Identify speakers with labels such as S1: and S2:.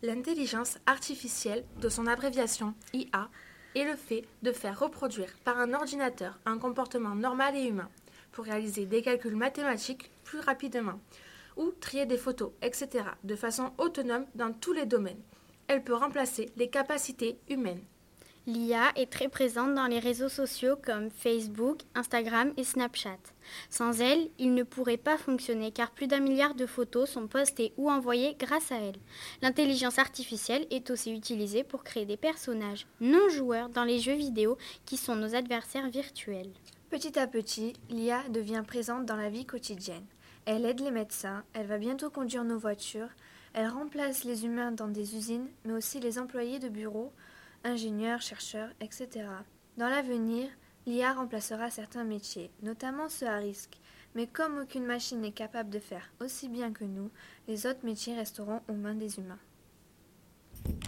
S1: L'intelligence artificielle, de son abréviation IA, est le fait de faire reproduire par un ordinateur un comportement normal et humain pour réaliser des calculs mathématiques plus rapidement ou trier des photos, etc., de façon autonome dans tous les domaines. Elle peut remplacer les capacités humaines.
S2: L'IA est très présente dans les réseaux sociaux comme Facebook, Instagram et Snapchat. Sans elle, il ne pourrait pas fonctionner car plus d'un milliard de photos sont postées ou envoyées grâce à elle. L'intelligence artificielle est aussi utilisée pour créer des personnages non joueurs dans les jeux vidéo qui sont nos adversaires virtuels.
S3: Petit à petit, l'IA devient présente dans la vie quotidienne. Elle aide les médecins, elle va bientôt conduire nos voitures, elle remplace les humains dans des usines, mais aussi les employés de bureaux, ingénieurs, chercheurs, etc. Dans l'avenir, l'IA remplacera certains métiers, notamment ceux à risque. Mais comme aucune machine n'est capable de faire aussi bien que nous, les autres métiers resteront aux mains des humains.